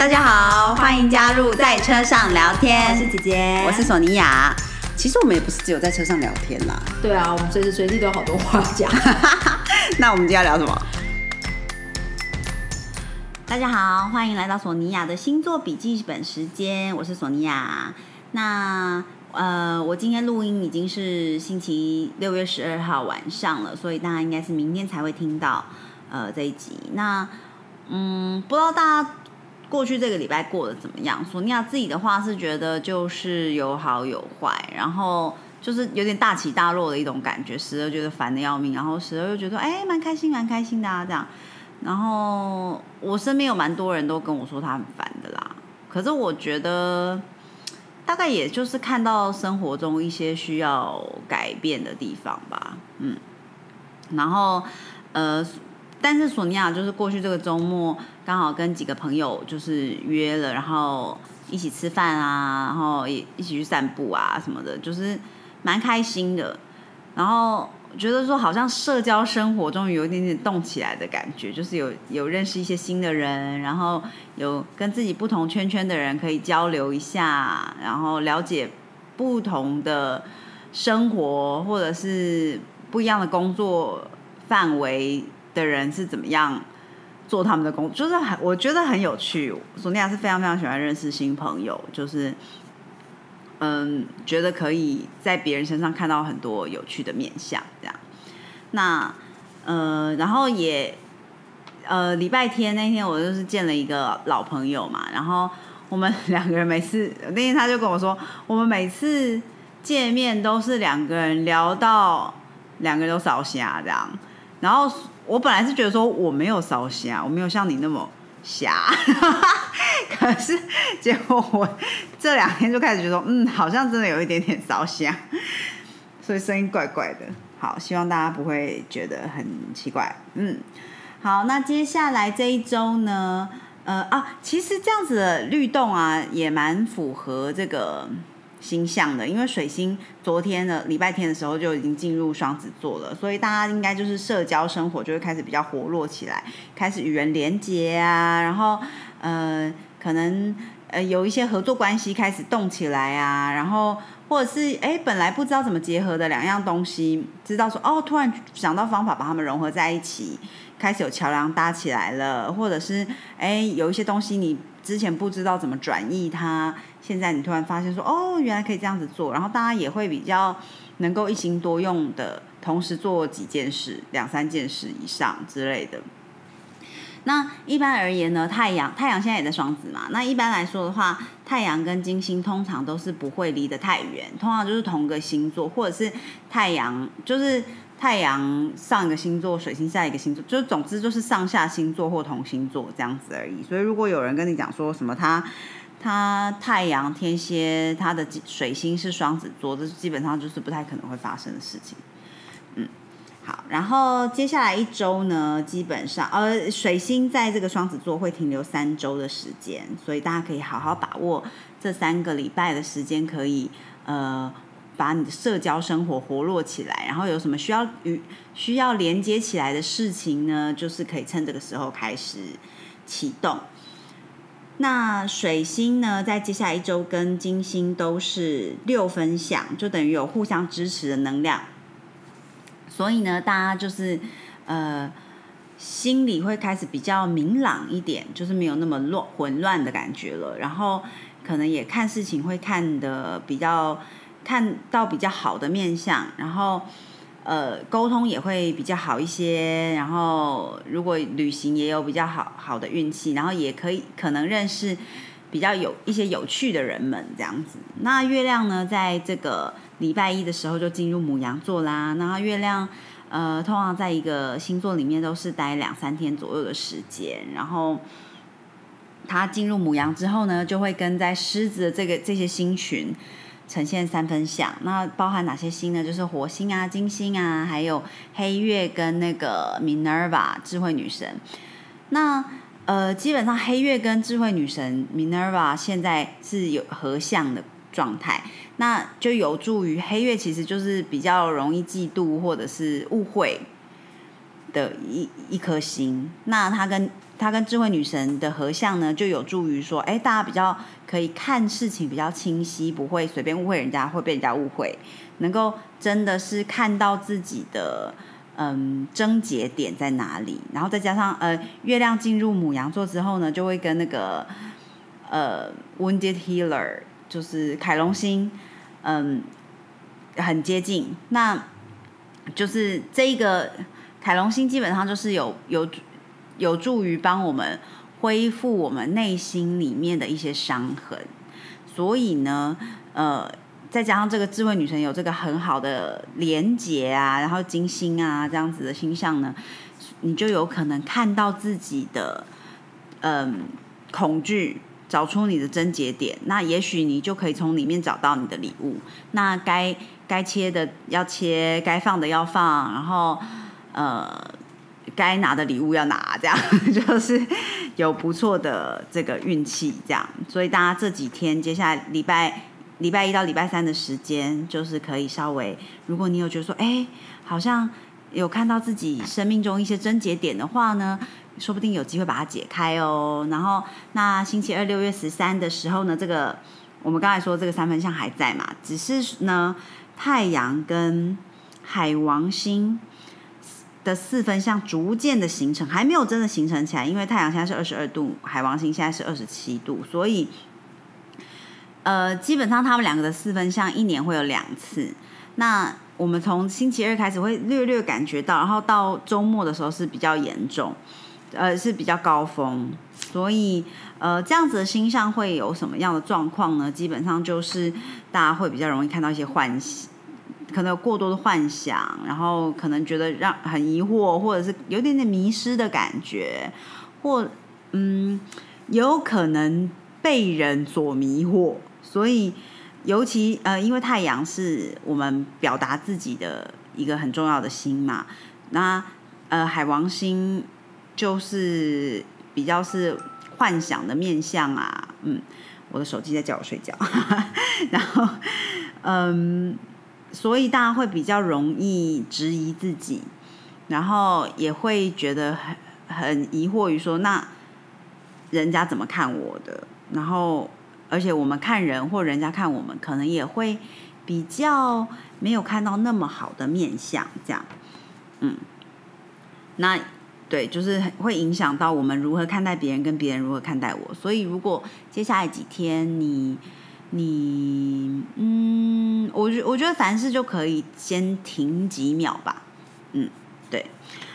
大家好，欢迎加入在车上聊天。我是姐姐，我是索尼娅。其实我们也不是只有在车上聊天啦。对啊，我们随时随地都有好多话讲。那我们今天聊什么？大家好，欢迎来到索尼娅的星座笔记本时间。我是索尼娅。那呃，我今天录音已经是星期六月十二号晚上了，所以大家应该是明天才会听到呃这一集。那嗯，不知道大家过去这个礼拜过得怎么样？索尼娅自己的话是觉得就是有好有坏，然后就是有点大起大落的一种感觉，时而觉得烦的要命，然后时而又觉得哎蛮开心蛮开心的啊这样。然后我身边有蛮多人都跟我说他很烦的啦，可是我觉得大概也就是看到生活中一些需要改变的地方吧，嗯，然后呃。但是索尼娅就是过去这个周末刚好跟几个朋友就是约了，然后一起吃饭啊，然后也一起去散步啊什么的，就是蛮开心的。然后觉得说好像社交生活终于有一点点动起来的感觉，就是有有认识一些新的人，然后有跟自己不同圈圈的人可以交流一下，然后了解不同的生活或者是不一样的工作范围。的人是怎么样做他们的工作，就是很我觉得很有趣。索尼娅是非常非常喜欢认识新朋友，就是嗯，觉得可以在别人身上看到很多有趣的面相，这样。那呃，然后也呃，礼拜天那天我就是见了一个老朋友嘛，然后我们两个人每次那天他就跟我说，我们每次见面都是两个人聊到两个人都烧瞎这样，然后。我本来是觉得说我没有烧瞎，我没有像你那么瞎，可是结果我这两天就开始觉得，嗯，好像真的有一点点烧瞎，所以声音怪怪的。好，希望大家不会觉得很奇怪。嗯，好，那接下来这一周呢，呃啊，其实这样子的律动啊，也蛮符合这个。星象的，因为水星昨天的礼拜天的时候就已经进入双子座了，所以大家应该就是社交生活就会开始比较活络起来，开始与人连接啊，然后呃可能呃有一些合作关系开始动起来啊，然后或者是哎本来不知道怎么结合的两样东西，知道说哦突然想到方法把它们融合在一起，开始有桥梁搭起来了，或者是哎有一些东西你之前不知道怎么转译它。现在你突然发现说，哦，原来可以这样子做，然后大家也会比较能够一心多用的，同时做几件事、两三件事以上之类的。那一般而言呢，太阳太阳现在也在双子嘛，那一般来说的话，太阳跟金星通常都是不会离得太远，通常就是同个星座，或者是太阳就是太阳上一个星座，水星下一个星座，就是总之就是上下星座或同星座这样子而已。所以如果有人跟你讲说什么他。他太阳天蝎，他的水星是双子座，这基本上就是不太可能会发生的事情。嗯，好，然后接下来一周呢，基本上呃，水星在这个双子座会停留三周的时间，所以大家可以好好把握这三个礼拜的时间，可以呃把你的社交生活活络起来，然后有什么需要与需要连接起来的事情呢，就是可以趁这个时候开始启动。那水星呢，在接下来一周跟金星都是六分相，就等于有互相支持的能量。所以呢，大家就是呃，心里会开始比较明朗一点，就是没有那么乱混乱的感觉了。然后可能也看事情会看的比较看到比较好的面相，然后。呃，沟通也会比较好一些，然后如果旅行也有比较好好的运气，然后也可以可能认识比较有一些有趣的人们这样子。那月亮呢，在这个礼拜一的时候就进入母羊座啦。那月亮呃，通常在一个星座里面都是待两三天左右的时间，然后它进入母羊之后呢，就会跟在狮子的这个这些星群。呈现三分相，那包含哪些星呢？就是火星啊、金星啊，还有黑月跟那个 Minerva 智慧女神。那呃，基本上黑月跟智慧女神 Minerva 现在是有合相的状态，那就有助于黑月其实就是比较容易嫉妒或者是误会的一一颗星。那它跟它跟智慧女神的合相呢，就有助于说，哎，大家比较可以看事情比较清晰，不会随便误会人家，会被人家误会，能够真的是看到自己的嗯症结点在哪里。然后再加上呃，月亮进入母羊座之后呢，就会跟那个呃 Wounded Healer，就是凯龙星，嗯，很接近。那就是这一个凯龙星，基本上就是有有。有助于帮我们恢复我们内心里面的一些伤痕，所以呢，呃，再加上这个智慧女神有这个很好的连结啊，然后金星啊这样子的星象呢，你就有可能看到自己的嗯恐惧，找出你的症结点，那也许你就可以从里面找到你的礼物。那该该切的要切，该放的要放，然后呃。该拿的礼物要拿，这样 就是有不错的这个运气，这样。所以大家这几天，接下来礼拜礼拜一到礼拜三的时间，就是可以稍微，如果你有觉得说，哎，好像有看到自己生命中一些症结点的话呢，说不定有机会把它解开哦。然后，那星期二六月十三的时候呢，这个我们刚才说这个三分相还在嘛，只是呢，太阳跟海王星。的四分相逐渐的形成，还没有真的形成起来，因为太阳现在是二十二度，海王星现在是二十七度，所以，呃，基本上他们两个的四分相一年会有两次。那我们从星期二开始会略略感觉到，然后到周末的时候是比较严重，呃，是比较高峰。所以，呃，这样子的星象会有什么样的状况呢？基本上就是大家会比较容易看到一些幻喜。可能有过多的幻想，然后可能觉得让很疑惑，或者是有点点迷失的感觉，或嗯，有可能被人所迷惑。所以，尤其呃，因为太阳是我们表达自己的一个很重要的星嘛，那呃，海王星就是比较是幻想的面相啊。嗯，我的手机在叫我睡觉，然后嗯。所以大家会比较容易质疑自己，然后也会觉得很很疑惑于说，那人家怎么看我的？然后，而且我们看人或人家看我们，可能也会比较没有看到那么好的面相，这样，嗯，那对，就是会影响到我们如何看待别人，跟别人如何看待我。所以，如果接下来几天你。你嗯，我觉我觉得凡事就可以先停几秒吧，嗯，对，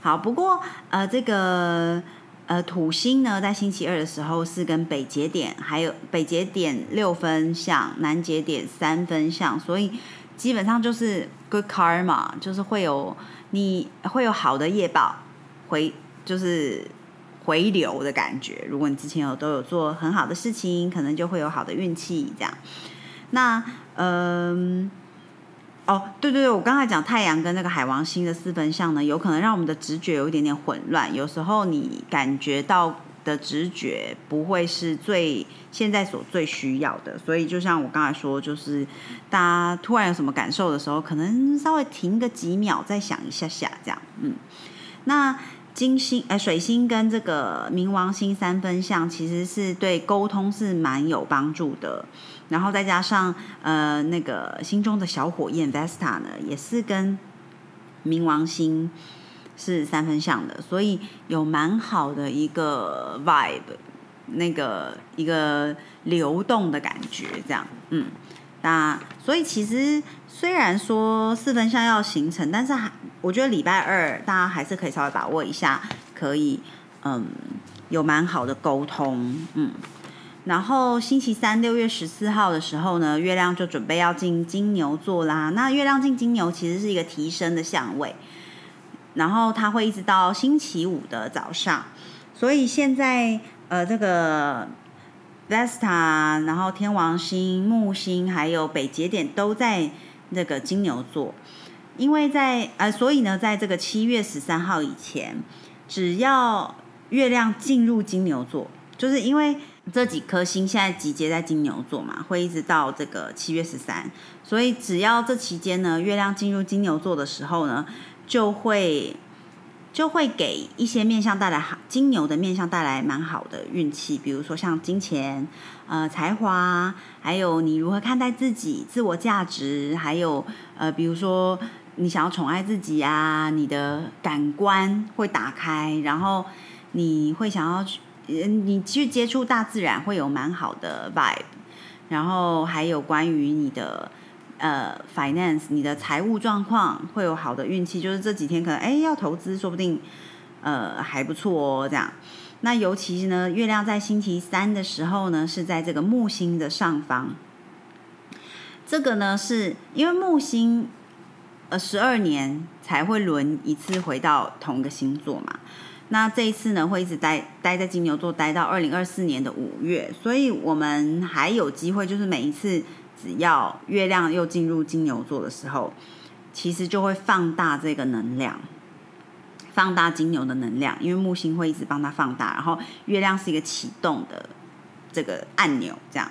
好。不过呃，这个呃土星呢，在星期二的时候是跟北节点还有北节点六分相，南节点三分相，所以基本上就是 good karma，就是会有你会有好的业报回，就是。回流的感觉，如果你之前有都有做很好的事情，可能就会有好的运气。这样，那嗯，哦，对对对，我刚才讲太阳跟那个海王星的四分相呢，有可能让我们的直觉有一点点混乱。有时候你感觉到的直觉不会是最现在所最需要的，所以就像我刚才说，就是大家突然有什么感受的时候，可能稍微停个几秒，再想一下下，这样，嗯，那。金星哎，水星跟这个冥王星三分相，其实是对沟通是蛮有帮助的。然后再加上呃那个心中的小火焰 Vesta 呢，也是跟冥王星是三分相的，所以有蛮好的一个 vibe，那个一个流动的感觉，这样嗯。那所以其实虽然说四分相要形成，但是还我觉得礼拜二大家还是可以稍微把握一下，可以嗯有蛮好的沟通嗯。然后星期三六月十四号的时候呢，月亮就准备要进金牛座啦。那月亮进金牛其实是一个提升的相位，然后它会一直到星期五的早上。所以现在呃这个。Vesta，然后天王星、木星还有北节点都在那个金牛座，因为在呃，所以呢，在这个七月十三号以前，只要月亮进入金牛座，就是因为这几颗星现在集结在金牛座嘛，会一直到这个七月十三，所以只要这期间呢，月亮进入金牛座的时候呢，就会就会给一些面相带来好金牛的面相带来蛮好的运气，比如说像金钱、呃才华，还有你如何看待自己、自我价值，还有呃比如说你想要宠爱自己啊，你的感官会打开，然后你会想要去，你去接触大自然会有蛮好的 vibe，然后还有关于你的。呃，finance，你的财务状况会有好的运气，就是这几天可能哎要投资，说不定呃还不错哦。这样，那尤其呢，月亮在星期三的时候呢，是在这个木星的上方。这个呢，是因为木星呃十二年才会轮一次回到同个星座嘛。那这一次呢，会一直待待在金牛座，待到二零二四年的五月，所以我们还有机会，就是每一次。只要月亮又进入金牛座的时候，其实就会放大这个能量，放大金牛的能量，因为木星会一直帮它放大，然后月亮是一个启动的这个按钮，这样，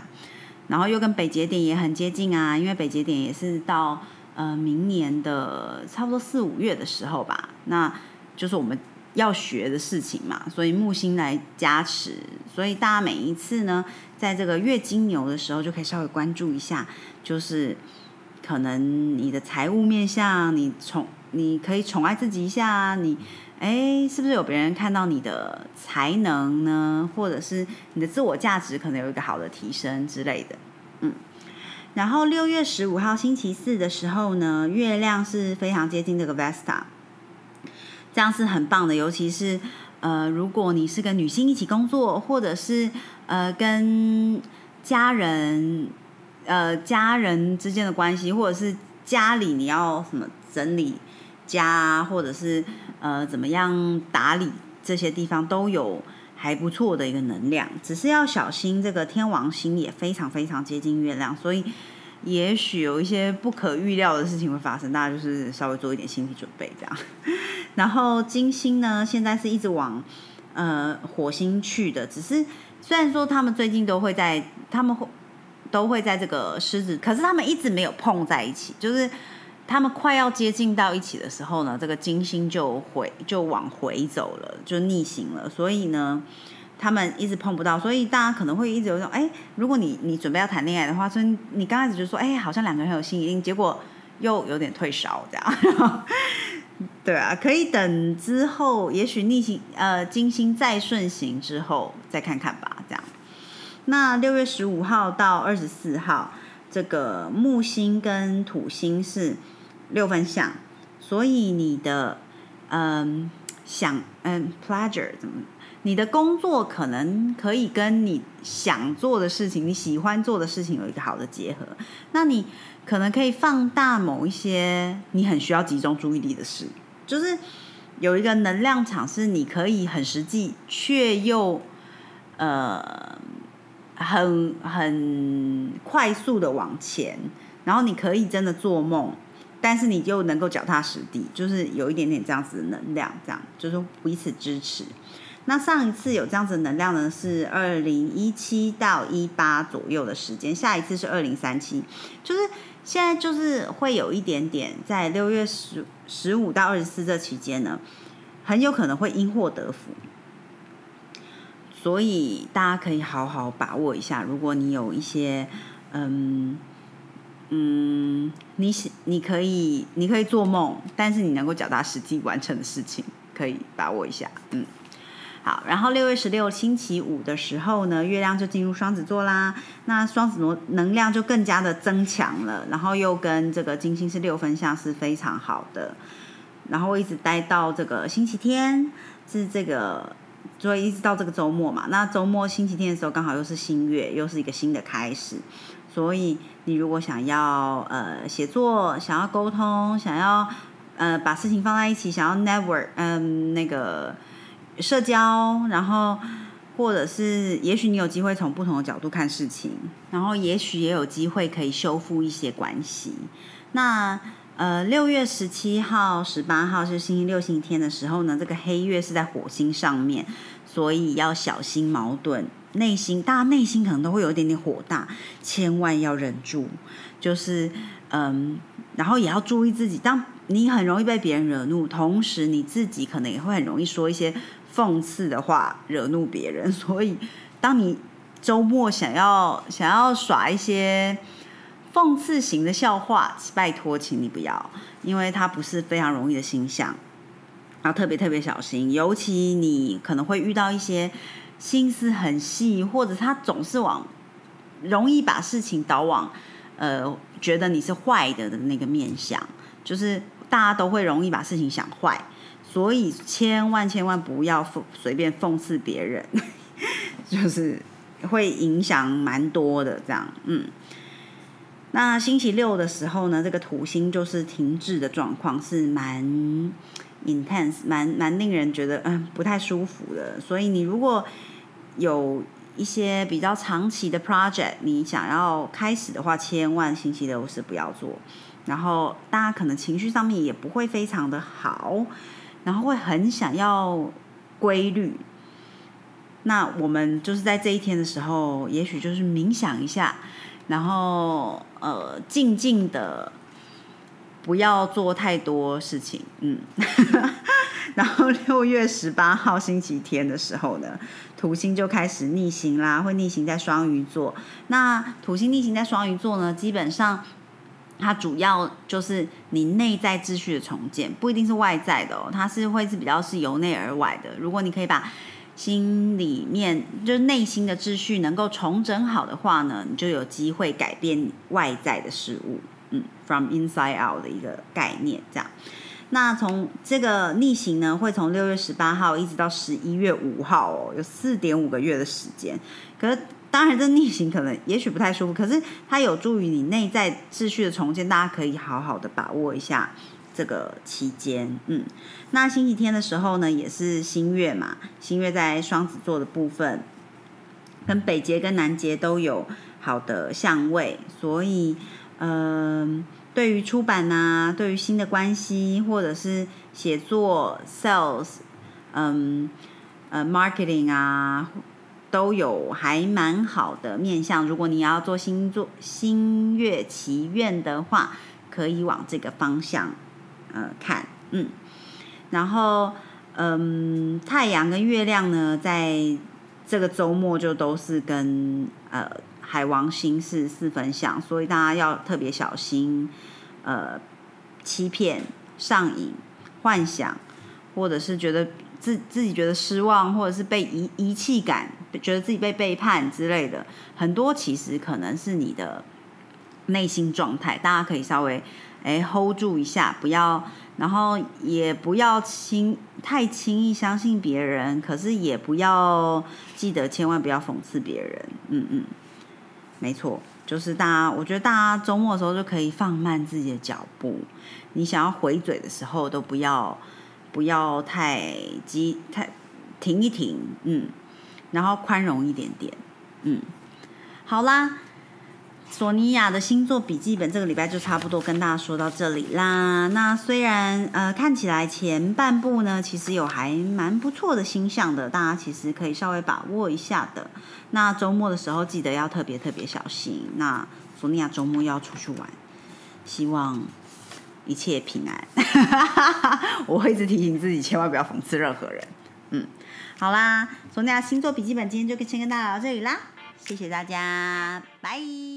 然后又跟北节点也很接近啊，因为北节点也是到呃明年的差不多四五月的时候吧，那就是我们。要学的事情嘛，所以木星来加持，所以大家每一次呢，在这个月金牛的时候，就可以稍微关注一下，就是可能你的财务面向，你宠，你可以宠爱自己一下，你哎，是不是有别人看到你的才能呢？或者是你的自我价值可能有一个好的提升之类的，嗯。然后六月十五号星期四的时候呢，月亮是非常接近这个 Vesta。这样是很棒的，尤其是呃，如果你是跟女性一起工作，或者是呃跟家人呃家人之间的关系，或者是家里你要什么整理家，或者是呃怎么样打理这些地方，都有还不错的一个能量。只是要小心，这个天王星也非常非常接近月亮，所以也许有一些不可预料的事情会发生，大家就是稍微做一点心理准备，这样。然后金星呢，现在是一直往呃火星去的，只是虽然说他们最近都会在，他们会都会在这个狮子，可是他们一直没有碰在一起，就是他们快要接近到一起的时候呢，这个金星就回就往回走了，就逆行了，所以呢，他们一直碰不到，所以大家可能会一直有种，哎，如果你你准备要谈恋爱的话，所以你刚开始就说，哎，好像两个人很有吸引力，结果又有点退烧这样。对啊，可以等之后，也许逆行，呃，金星再顺行之后再看看吧。这样，那六月十五号到二十四号，这个木星跟土星是六分相，所以你的嗯想嗯 pleasure 怎么，你的工作可能可以跟你想做的事情、你喜欢做的事情有一个好的结合。那你可能可以放大某一些你很需要集中注意力的事。就是有一个能量场，是你可以很实际，却又呃很很快速的往前，然后你可以真的做梦，但是你就能够脚踏实地，就是有一点点这样子的能量，这样就是彼此支持。那上一次有这样子能量呢，是二零一七到一八左右的时间，下一次是二零三七，就是现在就是会有一点点在六月十十五到二十四这期间呢，很有可能会因祸得福，所以大家可以好好把握一下。如果你有一些嗯嗯，你你可以你可以做梦，但是你能够脚踏实地完成的事情，可以把握一下，嗯。好，然后六月十六星期五的时候呢，月亮就进入双子座啦。那双子座能量就更加的增强了，然后又跟这个金星是六分相，是非常好的。然后一直待到这个星期天，是这个，所以一直到这个周末嘛。那周末星期天的时候，刚好又是新月，又是一个新的开始。所以你如果想要呃写作，想要沟通，想要呃把事情放在一起，想要 never 嗯那个。社交，然后或者是，也许你有机会从不同的角度看事情，然后也许也有机会可以修复一些关系。那呃，六月十七号、十八号是星期六、星期天的时候呢，这个黑月是在火星上面，所以要小心矛盾，内心大家内心可能都会有一点点火大，千万要忍住，就是嗯，然后也要注意自己，当你很容易被别人惹怒，同时你自己可能也会很容易说一些讽刺的话，惹怒别人。所以，当你周末想要想要耍一些讽刺型的笑话，拜托，请你不要，因为它不是非常容易的形象，要特别特别小心。尤其你可能会遇到一些心思很细，或者他总是往容易把事情导往呃觉得你是坏的的那个面相，就是大家都会容易把事情想坏，所以千万千万不要随便讽刺别人，就是会影响蛮多的。这样，嗯，那星期六的时候呢，这个土星就是停滞的状况，是蛮 intense，蛮蛮令人觉得嗯不太舒服的。所以你如果有一些比较长期的 project，你想要开始的话，千万星期六是不要做。然后大家可能情绪上面也不会非常的好，然后会很想要规律。那我们就是在这一天的时候，也许就是冥想一下，然后呃静静的，不要做太多事情，嗯。然后六月十八号星期天的时候呢，土星就开始逆行啦，会逆行在双鱼座。那土星逆行在双鱼座呢，基本上它主要就是你内在秩序的重建，不一定是外在的哦，它是会是比较是由内而外的。如果你可以把心里面就是内心的秩序能够重整好的话呢，你就有机会改变外在的事物。嗯，from inside out 的一个概念，这样。那从这个逆行呢，会从六月十八号一直到十一月五号哦，有四点五个月的时间。可是当然，这逆行可能也许不太舒服，可是它有助于你内在秩序的重建，大家可以好好的把握一下这个期间。嗯，那星期天的时候呢，也是新月嘛，新月在双子座的部分，跟北节跟南节都有好的相位，所以嗯。对于出版呐，对于新的关系，或者是写作、sales，嗯，呃，marketing 啊，都有还蛮好的面向。如果你要做星座星月祈愿的话，可以往这个方向呃看，嗯。然后，嗯，太阳跟月亮呢，在这个周末就都是跟呃。海王星是四分相，所以大家要特别小心，呃，欺骗、上瘾、幻想，或者是觉得自自己觉得失望，或者是被遗遗弃感，觉得自己被背叛之类的，很多其实可能是你的内心状态，大家可以稍微哎 hold 住一下，不要，然后也不要轻太轻易相信别人，可是也不要记得千万不要讽刺别人，嗯嗯。没错，就是大家，我觉得大家周末的时候就可以放慢自己的脚步。你想要回嘴的时候，都不要不要太急，太停一停，嗯，然后宽容一点点，嗯，好啦。索尼娅的星座笔记本这个礼拜就差不多跟大家说到这里啦。那虽然呃看起来前半部呢，其实有还蛮不错的星象的，大家其实可以稍微把握一下的。那周末的时候记得要特别特别小心。那索尼娅周末要出去玩，希望一切平安。我会一直提醒自己，千万不要讽刺任何人。嗯，好啦，索尼娅星座笔记本今天就先跟大家聊到这里啦，谢谢大家，拜。